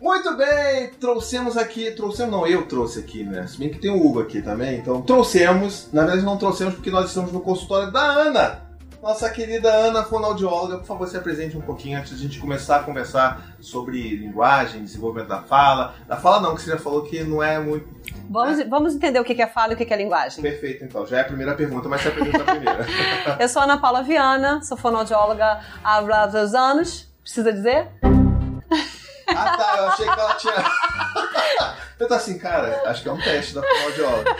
Muito bem, trouxemos aqui, trouxemos não, eu trouxe aqui, né? Se bem que tem o Hugo aqui também, então trouxemos, na verdade não trouxemos porque nós estamos no consultório da Ana, nossa querida Ana, fonoaudióloga, por favor, se apresente um pouquinho antes de a gente começar a conversar sobre linguagem, desenvolvimento da fala. Da fala não, que você já falou que não é muito... Vamos, vamos entender o que é fala e o que é linguagem. Perfeito, então. Já é a primeira pergunta, mas se apresenta a primeira. eu sou Ana Paula Viana, sou fonoaudióloga há vários anos. Precisa dizer? Ah, tá. Eu achei que ela tinha. eu tô assim, cara, acho que é um teste da fonoaudióloga.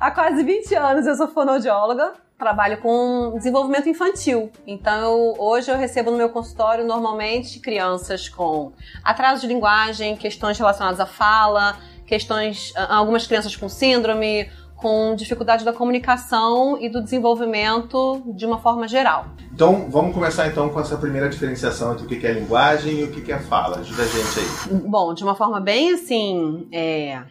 Há quase 20 anos eu sou fonoaudióloga. Trabalho com desenvolvimento infantil. Então, hoje eu recebo no meu consultório normalmente crianças com atraso de linguagem, questões relacionadas à fala, questões, algumas crianças com síndrome, com dificuldade da comunicação e do desenvolvimento de uma forma geral. Então, vamos começar então com essa primeira diferenciação entre o que é linguagem e o que é fala. Ajuda a gente aí. Bom, de uma forma bem assim. É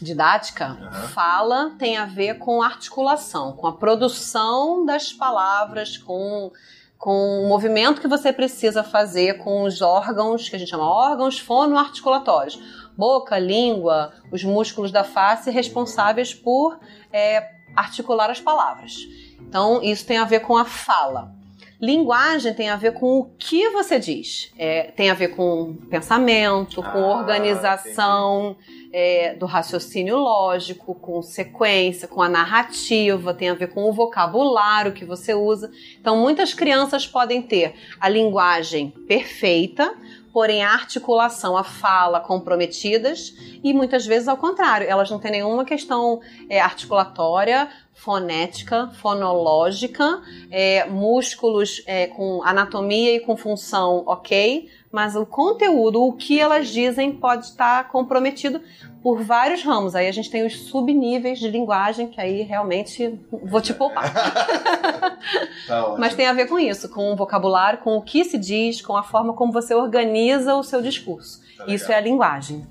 didática, uhum. fala tem a ver com articulação, com a produção das palavras, com, com o movimento que você precisa fazer com os órgãos, que a gente chama órgãos fonoarticulatórios boca, língua, os músculos da face responsáveis por é, articular as palavras. Então, isso tem a ver com a fala. Linguagem tem a ver com o que você diz. É, tem a ver com pensamento, com ah, organização é, do raciocínio lógico, com sequência, com a narrativa, tem a ver com o vocabulário que você usa. Então, muitas crianças podem ter a linguagem perfeita, porém a articulação, a fala comprometidas e muitas vezes ao contrário, elas não têm nenhuma questão é, articulatória, fonética, fonológica, é, músculos é, com anatomia e com função ok, mas o conteúdo, o que elas dizem, pode estar comprometido por vários ramos. Aí a gente tem os subníveis de linguagem, que aí realmente vou te poupar. tá Mas tem a ver com isso, com o vocabulário, com o que se diz, com a forma como você organiza o seu discurso. Tá isso é a linguagem.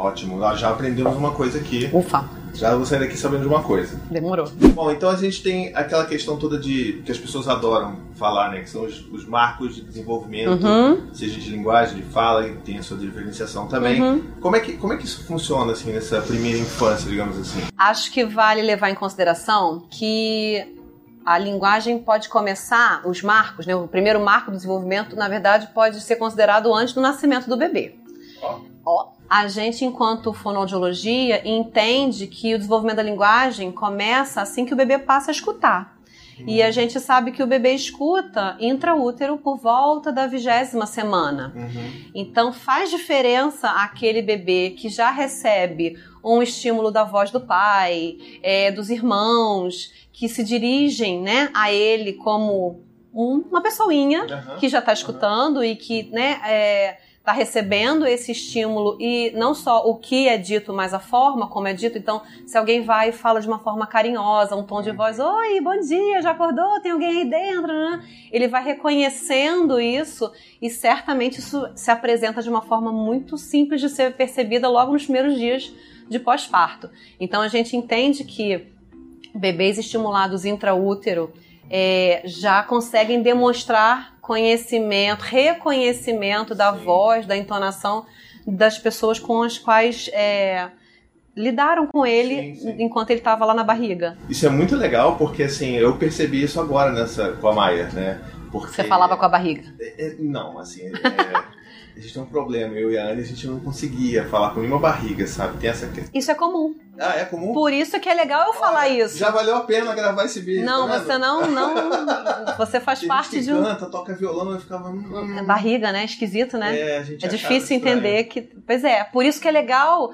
Ótimo, já aprendemos uma coisa aqui. Ufa. Já vou sair daqui sabendo de uma coisa. Demorou. Bom, então a gente tem aquela questão toda de que as pessoas adoram falar, né? Que são os, os marcos de desenvolvimento, uhum. seja de linguagem, de fala, e tem a sua diferenciação também. Uhum. Como, é que, como é que isso funciona, assim, nessa primeira infância, digamos assim? Acho que vale levar em consideração que a linguagem pode começar, os marcos, né? O primeiro marco do desenvolvimento, na verdade, pode ser considerado antes do nascimento do bebê. Ó. Ó a gente, enquanto fonoaudiologia, entende que o desenvolvimento da linguagem começa assim que o bebê passa a escutar. E a gente sabe que o bebê escuta intraútero por volta da vigésima semana. Uhum. Então faz diferença aquele bebê que já recebe um estímulo da voz do pai, é, dos irmãos, que se dirigem né, a ele como um, uma pessoinha uhum. que já está escutando uhum. e que né, é, está recebendo esse estímulo e não só o que é dito, mas a forma como é dito. Então, se alguém vai e fala de uma forma carinhosa, um tom de voz, oi, bom dia, já acordou? Tem alguém aí dentro? Né? Ele vai reconhecendo isso e certamente isso se apresenta de uma forma muito simples de ser percebida logo nos primeiros dias de pós-parto. Então, a gente entende que bebês estimulados intraútero é, já conseguem demonstrar conhecimento, reconhecimento da sim. voz, da entonação das pessoas com as quais é, lidaram com ele sim, sim. enquanto ele estava lá na barriga. Isso é muito legal porque assim eu percebi isso agora nessa com a Maia, né? Porque você falava com a barriga? É, é, não, assim. A gente tem um problema, eu e a Anne, a gente não conseguia falar com nenhuma barriga, sabe? Tem essa Isso é comum. Ah, é comum? Por isso que é legal eu falar isso. Já valeu a pena gravar esse vídeo. Não, tá você não, não. Você faz parte de um. canta, toca violão, eu ficava. Hum, hum. É barriga, né? Esquisito, né? É, a gente É difícil entender que. Pois é, por isso que é legal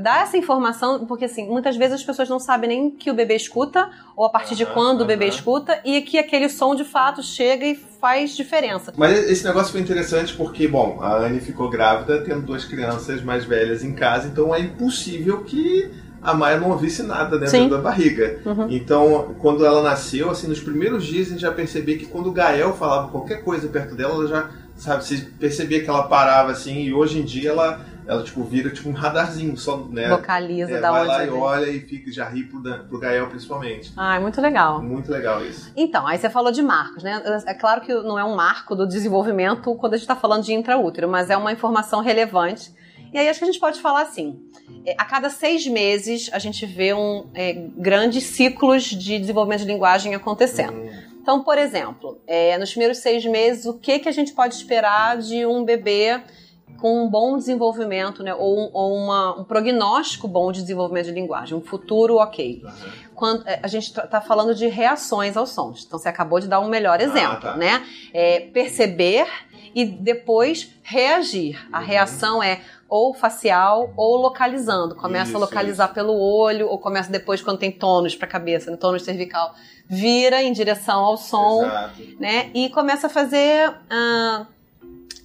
dar essa informação, porque assim, muitas vezes as pessoas não sabem nem que o bebê escuta, ou a partir de quando o bebê escuta, e que aquele som de fato chega e faz diferença. Mas esse negócio foi interessante porque, bom, a Anne ficou grávida, tendo duas crianças mais velhas em casa, então é impossível que a Maia não ouvisse nada dentro Sim. da barriga. Uhum. Então, quando ela nasceu, assim, nos primeiros dias a gente já percebia que quando o Gael falava qualquer coisa perto dela, ela já, sabe, você percebia que ela parava assim, e hoje em dia ela ela tipo vira tipo um radarzinho, só, né? Vocaliza é, da vai onde lá e olha e fica já ri pro, pro Gael principalmente. Ah, é muito legal. Muito legal isso. Então, aí você falou de marcos, né? É claro que não é um marco do desenvolvimento quando a gente está falando de intraútero, mas é uma informação relevante E aí acho que a gente pode falar assim: é, a cada seis meses a gente vê um é, grandes ciclos de desenvolvimento de linguagem acontecendo. Uhum. Então, por exemplo, é, nos primeiros seis meses, o que, que a gente pode esperar de um bebê com um bom desenvolvimento, né, ou, ou uma, um prognóstico bom de desenvolvimento de linguagem, um futuro ok. Uhum. Quando, é, a gente está tá falando de reações aos sons. Então, você acabou de dar um melhor ah, exemplo, ah, tá. né? É, perceber e depois reagir. A uhum. reação é ou facial ou localizando. Começa isso, a localizar isso. pelo olho, ou começa depois quando tem tônus para a cabeça, né, tônus cervical, vira em direção ao som, Exato. né? E começa a fazer ah,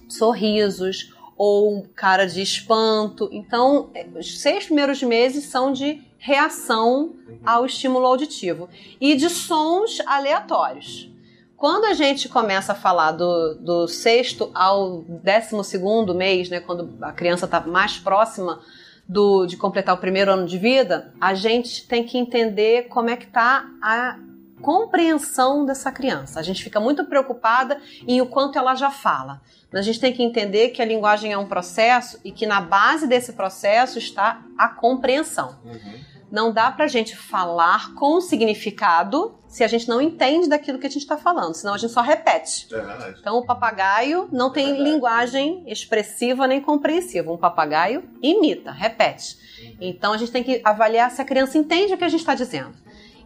sorrisos ou cara de espanto. Então, é, os seis primeiros meses são de reação ao estímulo auditivo e de sons aleatórios. Quando a gente começa a falar do, do sexto ao décimo segundo mês, né, quando a criança está mais próxima do, de completar o primeiro ano de vida, a gente tem que entender como é que está a compreensão dessa criança. A gente fica muito preocupada em o quanto ela já fala. Mas a gente tem que entender que a linguagem é um processo e que na base desse processo está a compreensão. Uhum. Não dá pra gente falar com significado se a gente não entende daquilo que a gente está falando, senão a gente só repete. É. Então o papagaio não tem é linguagem expressiva nem compreensiva. Um papagaio imita, repete. Uhum. Então a gente tem que avaliar se a criança entende o que a gente está dizendo.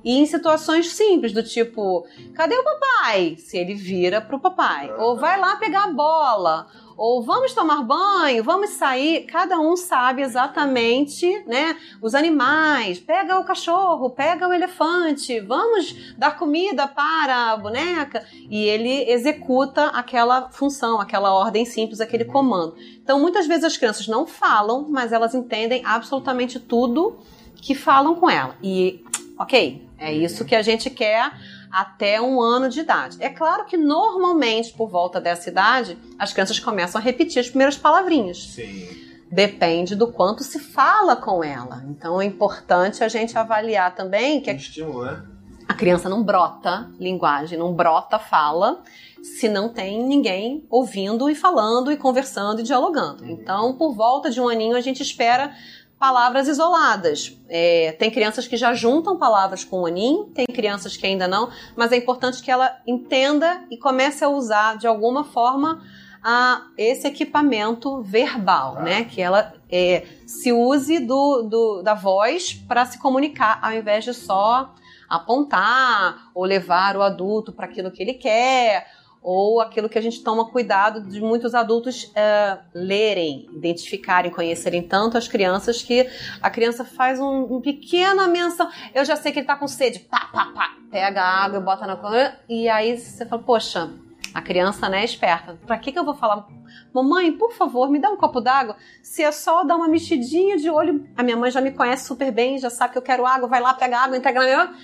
E em situações simples, do tipo, cadê o papai? Se ele vira pro papai. Uhum. Ou vai lá pegar a bola. Ou vamos tomar banho, vamos sair. Cada um sabe exatamente, né? Os animais. Pega o cachorro, pega o elefante. Vamos dar comida para a boneca. E ele executa aquela função, aquela ordem simples, aquele comando. Então, muitas vezes as crianças não falam, mas elas entendem absolutamente tudo que falam com ela. E, ok, é isso que a gente quer até um ano de idade. É claro que normalmente, por volta dessa idade, as crianças começam a repetir as primeiras palavrinhas. Sim. Depende do quanto se fala com ela. Então é importante a gente avaliar também que. Um estímulo, né? A criança não brota linguagem, não brota fala, se não tem ninguém ouvindo e falando e conversando e dialogando. Uhum. Então, por volta de um aninho, a gente espera palavras isoladas. É, tem crianças que já juntam palavras com o aninho, tem crianças que ainda não, mas é importante que ela entenda e comece a usar de alguma forma a, esse equipamento verbal, ah. né? Que ela é, se use do, do da voz para se comunicar, ao invés de só apontar ou levar o adulto para aquilo que ele quer ou aquilo que a gente toma cuidado de muitos adultos uh, lerem, identificarem, conhecerem tanto as crianças que a criança faz um, um pequena menção. Eu já sei que ele tá com sede, pá, pá, pá, pega a água e bota na coisa, e aí você fala, poxa, a criança né, é esperta. Pra que, que eu vou falar, mamãe, por favor, me dá um copo d'água? Se é só dar uma mexidinha de olho, a minha mãe já me conhece super bem, já sabe que eu quero água, vai lá, pega água, entrega na minha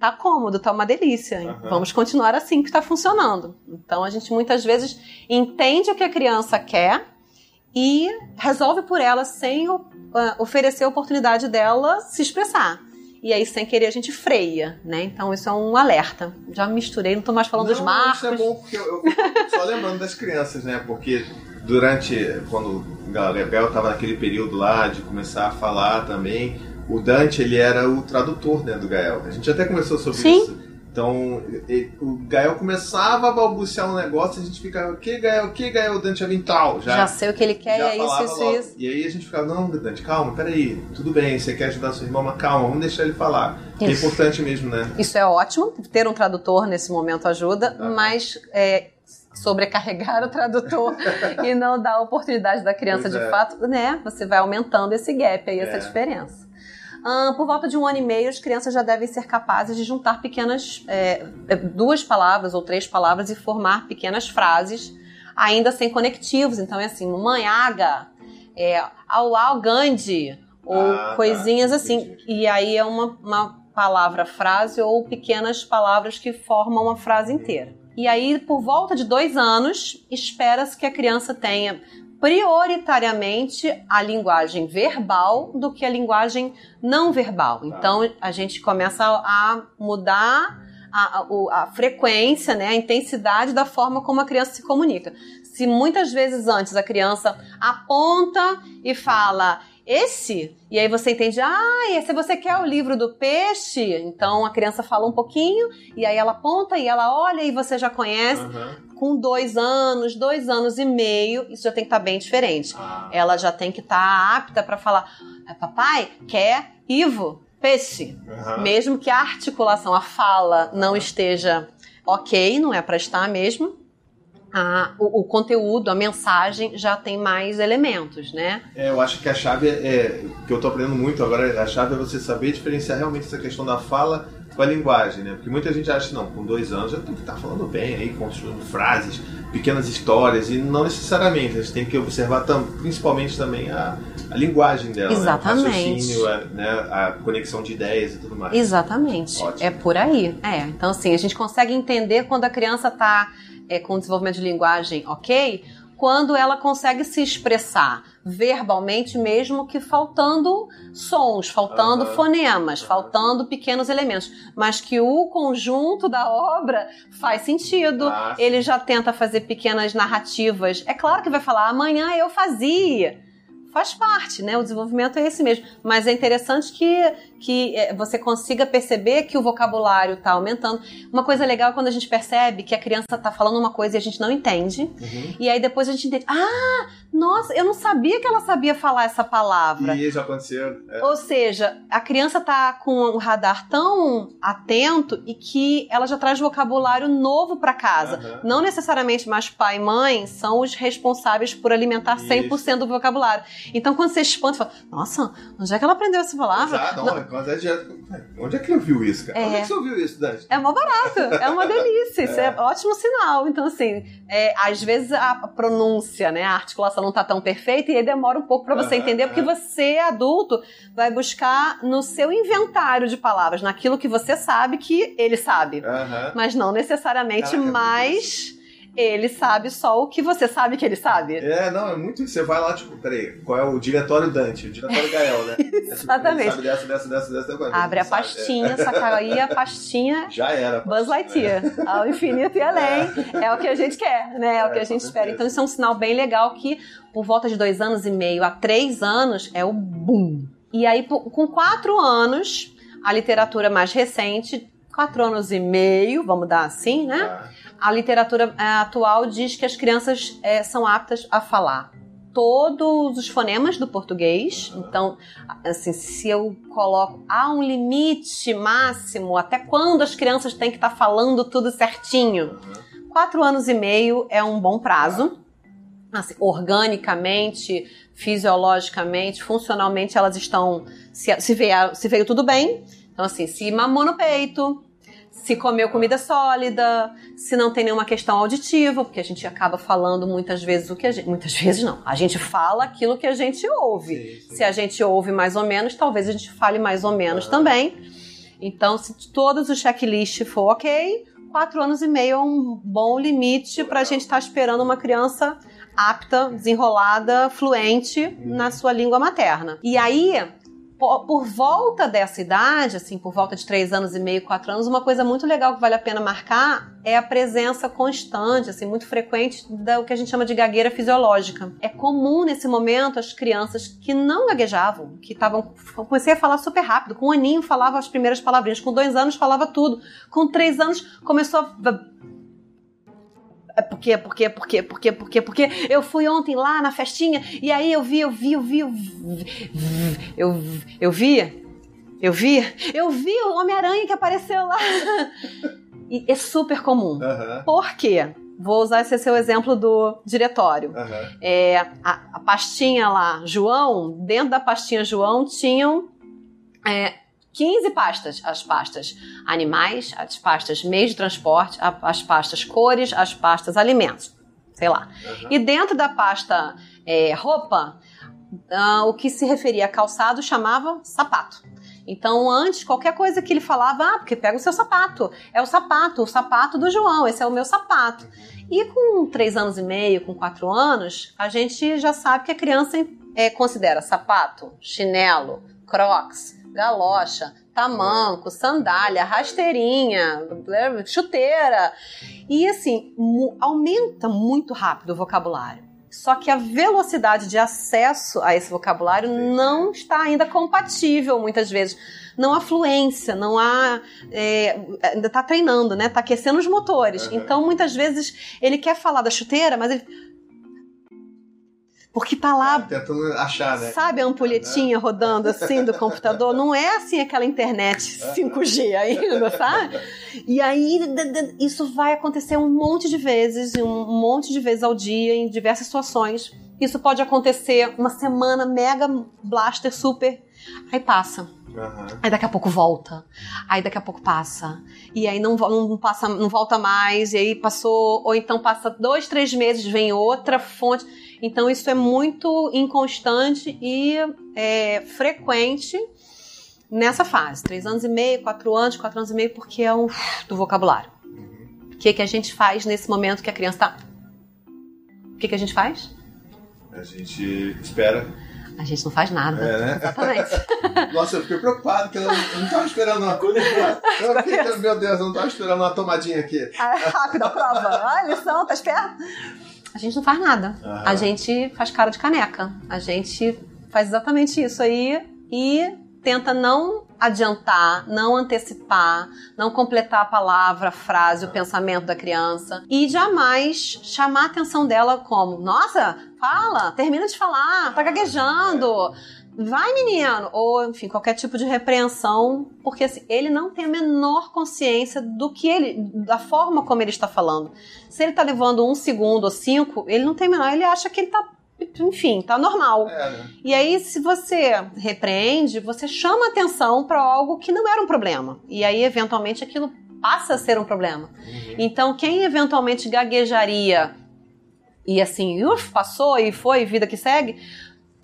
tá cômodo, tá uma delícia. Uhum. Vamos continuar assim que está funcionando. Então a gente muitas vezes entende o que a criança quer e resolve por ela sem uh, oferecer a oportunidade dela se expressar. E aí, sem querer, a gente freia, né? Então, isso é um alerta. Já misturei, não tô mais falando não, dos marcos. Isso é bom, porque eu, eu só lembrando das crianças, né? Porque durante, quando o Gabriel estava naquele período lá de começar a falar também, o Dante ele era o tradutor né, do Gael. A gente até conversou sobre Sim. isso. Então, ele, o Gael começava a balbuciar um negócio e a gente ficava, que Gael, que Gael, Dante Avental? Já, já sei o que ele quer, é isso, isso, logo. isso. E aí a gente ficava, não, Dante, calma, peraí, tudo bem, você quer ajudar seu irmão, mas calma, vamos deixar ele falar. É isso. É importante mesmo, né? Isso é ótimo, ter um tradutor nesse momento ajuda, tá. mas é, sobrecarregar o tradutor e não dar a oportunidade da criança pois de é. fato, né? Você vai aumentando esse gap aí, é. essa diferença. Por volta de um ano e meio, as crianças já devem ser capazes de juntar pequenas, é, é, duas palavras ou três palavras e formar pequenas frases, ainda sem conectivos. Então é assim, mamãe, aga, é, au, au, Gandhi, ou ah, tá. coisinhas tá. assim. E aí é uma, uma palavra frase ou pequenas palavras que formam uma frase inteira. E aí, por volta de dois anos, espera-se que a criança tenha prioritariamente a linguagem verbal do que a linguagem não verbal. Tá. Então a gente começa a mudar a, a, a, frequência, né, a intensidade da forma como a criança se comunica. Se muitas vezes antes a criança aponta e fala esse, e aí você entende, ah, esse você quer o livro do peixe, então a criança fala um pouquinho, e aí ela aponta e ela olha e você já conhece. Uhum. Com dois anos, dois anos e meio, isso já tem que estar tá bem diferente. Ah. Ela já tem que estar tá apta para falar, é, papai, quer Ivo, peixe. Uhum. Mesmo que a articulação, a fala não esteja ok, não é para estar mesmo, a, o, o, conteúdo, a mensagem já tem mais elementos, né? É, eu acho que a chave é, é que eu estou aprendendo muito agora, a chave é você saber diferenciar realmente essa questão da fala com a linguagem, né? Porque muita gente acha, não, com dois anos já tem que estar falando bem aí, construindo frases, pequenas histórias, e não necessariamente, a gente tem que observar tam, principalmente também a, a linguagem dela, Exatamente. Né? o raciocínio, a, né? a conexão de ideias e tudo mais. Exatamente, Ótimo. é por aí. É, então assim, a gente consegue entender quando a criança está é, com desenvolvimento de linguagem ok, quando ela consegue se expressar verbalmente, mesmo que faltando sons, faltando uhum. fonemas, uhum. faltando pequenos elementos, mas que o conjunto da obra faz sentido. Ah, Ele já tenta fazer pequenas narrativas. É claro que vai falar, amanhã eu fazia faz parte, né? O desenvolvimento é esse mesmo. Mas é interessante que, que é, você consiga perceber que o vocabulário está aumentando. Uma coisa legal é quando a gente percebe que a criança está falando uma coisa e a gente não entende. Uhum. E aí depois a gente entende. Ah, nossa, eu não sabia que ela sabia falar essa palavra. E isso aconteceu. É. Ou seja, a criança está com um radar tão atento e que ela já traz vocabulário novo para casa. Uhum. Não necessariamente mais pai e mãe são os responsáveis por alimentar 100% isso. do vocabulário. Então, quando você espanta, você fala, nossa, onde é que ela aprendeu essa palavra? Exato, não, não. É onde é que ele ouviu isso, cara? É. Onde é que você ouviu isso, Dante? É mó barato, é uma delícia, isso é, é ótimo sinal. Então, assim, é, às vezes a pronúncia, né, a articulação não tá tão perfeita e aí demora um pouco para você entender, porque você, adulto, vai buscar no seu inventário de palavras, naquilo que você sabe que ele sabe. Mas não necessariamente Caraca, mais ele sabe só o que você sabe que ele sabe. É, não, é muito isso. Você vai lá, tipo, peraí, qual é o diretório Dante? O diretório Gael, né? Exatamente. É, tipo, dessa, dessa, dessa, dessa, Abre a sabe. pastinha, saca aí a pastinha. Já era. Buzz Lightyear. É. Ao infinito e além. É. é. o que a gente quer, né? É o que a gente espera. Então isso é um sinal bem legal que, por volta de dois anos e meio a três anos, é o boom. E aí, com quatro anos, a literatura mais recente, quatro anos e meio, vamos dar assim, né? Ah a literatura é, atual diz que as crianças é, são aptas a falar todos os fonemas do português. Então, assim, se eu coloco há um limite máximo até quando as crianças têm que estar tá falando tudo certinho. Quatro anos e meio é um bom prazo. Assim, organicamente, fisiologicamente, funcionalmente, elas estão. Se, se, veio, se veio tudo bem. Então, assim, se mamou no peito, se comeu comida sólida, se não tem nenhuma questão auditiva, porque a gente acaba falando muitas vezes o que a gente. Muitas vezes não. A gente fala aquilo que a gente ouve. Se a gente ouve mais ou menos, talvez a gente fale mais ou menos uhum. também. Então, se todos os checklists for ok, quatro anos e meio é um bom limite para a gente estar tá esperando uma criança apta, desenrolada, fluente uhum. na sua língua materna. E aí, por volta dessa idade, assim, por volta de três anos e meio, quatro anos, uma coisa muito legal que vale a pena marcar é a presença constante, assim, muito frequente do que a gente chama de gagueira fisiológica. É comum nesse momento as crianças que não gaguejavam, que estavam. Comecei a falar super rápido. Com um aninho falava as primeiras palavrinhas, com dois anos falava tudo, com três anos começou a é porque, porque, porque, porque, porque, porque eu fui ontem lá na festinha e aí eu vi, eu vi, eu vi, eu vi, eu, eu vi, eu vi, eu vi o Homem-Aranha que apareceu lá. E é super comum. Uhum. Por quê? Vou usar esse seu exemplo do diretório. Uhum. É, a, a, pastinha lá, João, dentro da pastinha João tinham é, 15 pastas, as pastas animais, as pastas meios de transporte, as pastas cores, as pastas alimentos, sei lá. Uhum. E dentro da pasta é, roupa, uh, o que se referia a calçado chamava sapato. Então, antes, qualquer coisa que ele falava, ah, porque pega o seu sapato. É o sapato, o sapato do João, esse é o meu sapato. E com três anos e meio, com quatro anos, a gente já sabe que a criança é, considera sapato, chinelo, crocs, galocha, tamanco, sandália, rasteirinha, chuteira. E assim, aumenta muito rápido o vocabulário. Só que a velocidade de acesso a esse vocabulário não está ainda compatível, muitas vezes. Não há fluência, não há. É, ainda está treinando, né? Está aquecendo os motores. Uhum. Então, muitas vezes, ele quer falar da chuteira, mas ele porque tá lá. Tá tentando achar, né? Sabe a ampulhetinha rodando assim do computador? Não é assim aquela internet 5G ainda, sabe? E aí isso vai acontecer um monte de vezes, um monte de vezes ao dia, em diversas situações. Isso pode acontecer uma semana mega blaster super. Aí passa. Uhum. Aí daqui a pouco volta. Aí daqui a pouco passa. E aí não, não, passa, não volta mais. E aí passou. Ou então passa dois, três meses, vem outra fonte. Então isso é muito inconstante e é, frequente nessa fase. Três anos e meio, quatro anos, quatro anos e meio, porque é um do vocabulário. O que, que a gente faz nesse momento que a criança está? O que, que a gente faz? A gente espera. A gente não faz nada. É, né? Exatamente. Nossa, eu fiquei preocupado, que eu não estava esperando uma coisa. Eu fiquei, meu Deus, eu não estava esperando uma tomadinha aqui. Ah, rápido a prova. Olha a lição, tá esperto? A gente não faz nada. A gente faz cara de caneca. A gente faz exatamente isso aí e tenta não adiantar, não antecipar, não completar a palavra, a frase, o pensamento da criança e jamais chamar a atenção dela como: "Nossa, fala, termina de falar, tá gaguejando" vai menino, ou enfim, qualquer tipo de repreensão, porque assim, ele não tem a menor consciência do que ele, da forma como ele está falando. Se ele está levando um segundo ou cinco, ele não tem a menor, ele acha que ele está enfim, tá normal. É, né? E aí, se você repreende, você chama atenção para algo que não era um problema. E aí, eventualmente, aquilo passa a ser um problema. Uhum. Então, quem eventualmente gaguejaria e assim, uf, passou e foi, vida que segue,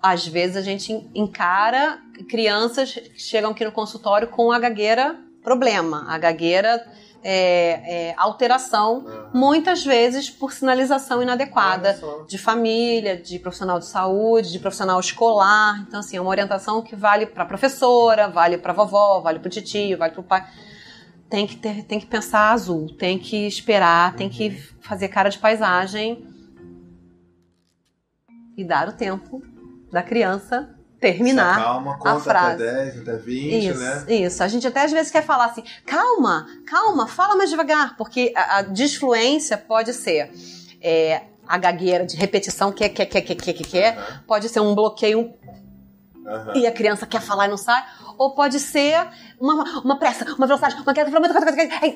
às vezes a gente encara crianças que chegam aqui no consultório com a gagueira problema, a gagueira é, é, alteração, uhum. muitas vezes por sinalização inadequada de família, de profissional de saúde, de profissional escolar. Então, assim, é uma orientação que vale para a professora, vale para a vovó, vale para o tio, vale para o pai. Tem que, ter, tem que pensar azul, tem que esperar, uhum. tem que fazer cara de paisagem e dar o tempo da criança terminar calma, conta a frase. até 10, até 20, isso, né? Isso. A gente até às vezes quer falar assim, calma, calma, fala mais devagar, porque a, a disfluência pode ser é, a gagueira de repetição, que quer, quer, quer, quer, quer, quer. Uhum. Pode ser um bloqueio uhum. e a criança quer falar e não sai. Ou pode ser uma, uma pressa, uma velocidade, uma queda,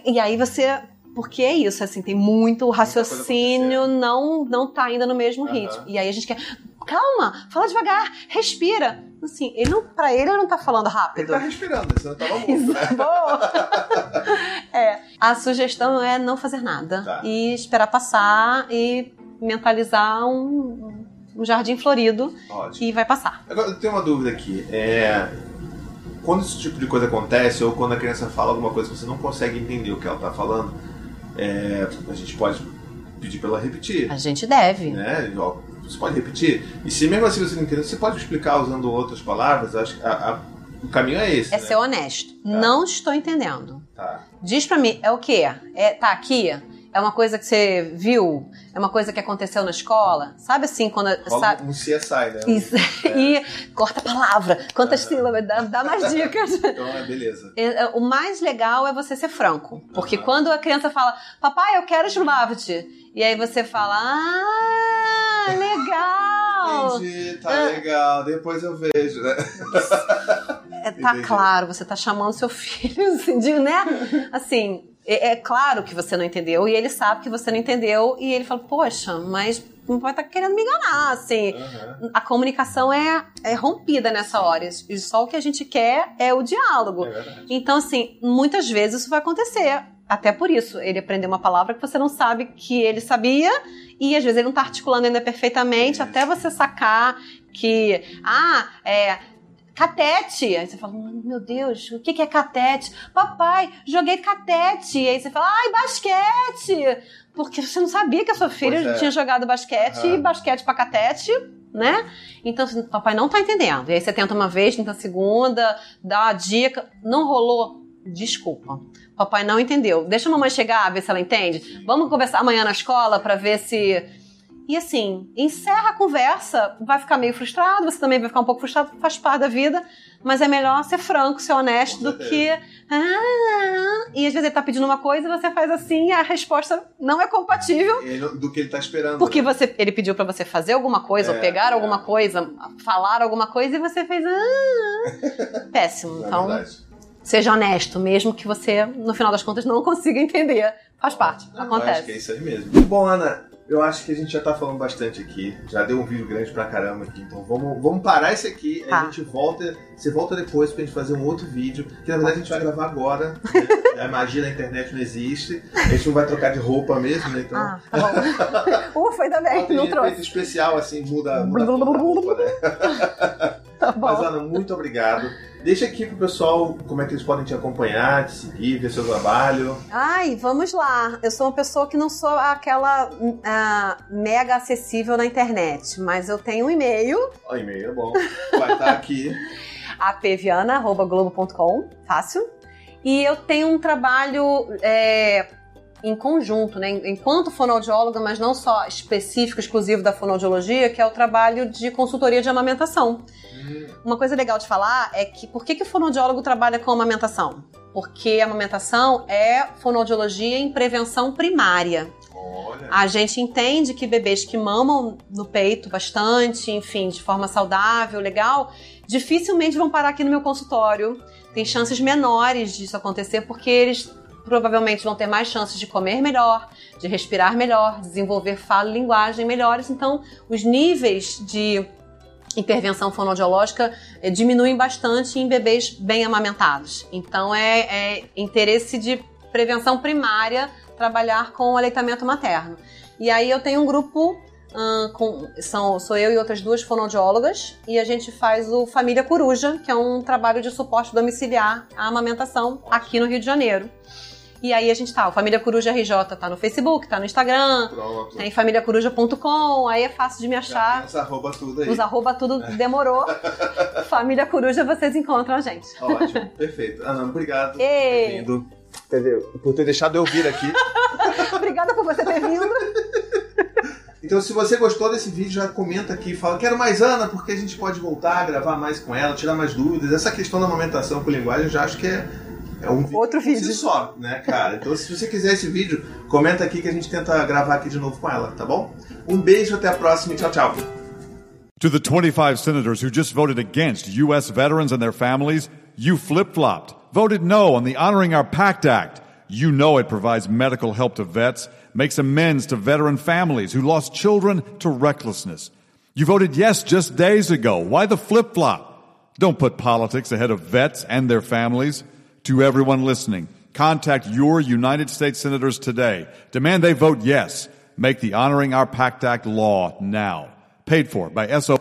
e aí você porque é isso, assim, tem muito o raciocínio não não tá ainda no mesmo uhum. ritmo. E aí a gente quer calma, fala devagar, respira. Assim, ele não, pra ele, ele não tá falando rápido. Ele tá respirando, senão tava morto, né? é. A sugestão é não fazer nada. Tá. E esperar passar e mentalizar um, um jardim florido Ótimo. e vai passar. Agora, eu tenho uma dúvida aqui. É, quando esse tipo de coisa acontece, ou quando a criança fala alguma coisa que você não consegue entender o que ela está falando, é, a gente pode pedir para ela repetir. A gente deve. Né? Você pode repetir? E se mesmo assim você não entender, você pode explicar usando outras palavras? Acho que a, a, o caminho é esse. É né? ser honesto. Tá. Não estou entendendo. Tá. Diz para mim, é o quê? É, tá aqui? É uma coisa que você viu? É uma coisa que aconteceu na escola? Sabe assim, quando. Rola sabe? Um CSI, né? Isso. É. E corta a palavra. Quantas sílabas? Dá, dá, mais dicas. Então, é beleza. É, é, o mais legal é você ser franco. Porque uhum. quando a criança fala, papai, eu quero Slavet. E aí você fala, ah, legal. Entendi, tá ah. legal. Depois eu vejo, né? É, tá Entendi. claro, você tá chamando seu filho, assim, de, né? Assim, é, é, claro que você não entendeu e ele sabe que você não entendeu e ele fala, poxa, mas não vai estar tá querendo me enganar, assim. Uhum. A comunicação é, é rompida nessa hora e só o que a gente quer é o diálogo. É então, assim, muitas vezes isso vai acontecer. Até por isso, ele aprendeu uma palavra que você não sabe que ele sabia e às vezes ele não está articulando ainda perfeitamente, até você sacar que, ah, é, catete. Aí você fala, meu Deus, o que é catete? Papai, joguei catete. Aí você fala, ai, basquete. Porque você não sabia que a sua filha é. tinha jogado basquete uhum. e basquete pra catete né? Então, assim, papai não tá entendendo. E aí você tenta uma vez, tenta a segunda, dá a dica, não rolou, desculpa. Papai não entendeu. Deixa a mamãe chegar, ver se ela entende. Vamos conversar amanhã na escola para ver se e assim, encerra a conversa, vai ficar meio frustrado, você também vai ficar um pouco frustrado, faz parte da vida, mas é melhor ser franco, ser honesto do que. Ah, e às vezes ele tá pedindo uma coisa e você faz assim e a resposta não é compatível. do que ele tá esperando. Porque né? você, ele pediu para você fazer alguma coisa, é, ou pegar é. alguma coisa, falar alguma coisa e você fez. Ah, péssimo. É então. Verdade. Seja honesto, mesmo que você, no final das contas, não consiga entender. Faz parte, não, acontece. Acho que é isso aí mesmo. Bom, Ana, eu acho que a gente já tá falando bastante aqui. Já deu um vídeo grande pra caramba aqui. Então vamos, vamos parar esse aqui. Tá. A gente volta. Você volta depois pra gente fazer um outro vídeo. Que na verdade a gente vai gravar agora. Né? a magia da internet não existe. A gente não vai trocar de roupa mesmo, né? Então. Ah, tá bom. Ufa, ainda bem. Não, não trouxe. especial assim, muda, muda a roupa, né? Tá bom. Mas, Ana, muito obrigado. Deixa aqui pro pessoal como é que eles podem te acompanhar, te seguir, ver seu trabalho. Ai, vamos lá. Eu sou uma pessoa que não sou aquela uh, mega acessível na internet, mas eu tenho um e-mail. O e-mail é bom. Vai estar tá aqui. apviana.globo.com, fácil. E eu tenho um trabalho é, em conjunto, né, enquanto fonoaudióloga, mas não só específico, exclusivo da fonoaudiologia, que é o trabalho de consultoria de amamentação. Hum. Uma coisa legal de falar é que por que, que o fonoaudiólogo trabalha com amamentação? Porque a amamentação é fonoaudiologia em prevenção primária. Olha. A gente entende que bebês que mamam no peito bastante, enfim, de forma saudável, legal, dificilmente vão parar aqui no meu consultório. Tem chances menores disso acontecer porque eles provavelmente vão ter mais chances de comer melhor, de respirar melhor, desenvolver fala e linguagem melhores. Então, os níveis de intervenção fonoaudiológica é, diminuem bastante em bebês bem amamentados. Então, é, é interesse de prevenção primária trabalhar com o aleitamento materno. E aí eu tenho um grupo com, são, sou eu e outras duas fonoaudiólogas e a gente faz o Família Coruja, que é um trabalho de suporte domiciliar à amamentação aqui no Rio de Janeiro. E aí a gente tá, o Família Coruja RJ tá no Facebook, tá no Instagram, Pronto. tem famíliacoruja.com, aí é fácil de me achar. Os arroba tudo aí. Os arroba tudo demorou. Família Coruja, vocês encontram a gente. Ótimo, perfeito. Ana, obrigado por ter vindo. Por ter deixado eu vir aqui. Obrigada por você ter vindo. Então, se você gostou desse vídeo, já comenta aqui, fala, quero mais Ana, porque a gente pode voltar, gravar mais com ela, tirar mais dúvidas. Essa questão da amamentação com linguagem, eu já acho que é é um Outro vídeo. só, né, cara? Então, se você quiser esse vídeo, comenta aqui que a gente tenta gravar aqui de novo com ela, tá bom? Um beijo, até a próxima e tchau, tchau. To the 25 senators who just voted against U.S. veterans and their families, you flip flopped, voted no on the Honoring Our Pact Act. You know it provides medical help to vets, makes amends to veteran families who lost children to recklessness. You voted yes just days ago. Why the flip flop? Don't put politics ahead of vets and their families. To everyone listening, contact your United States senators today. Demand they vote yes. Make the Honoring Our Pact Act law now. Paid for by SO.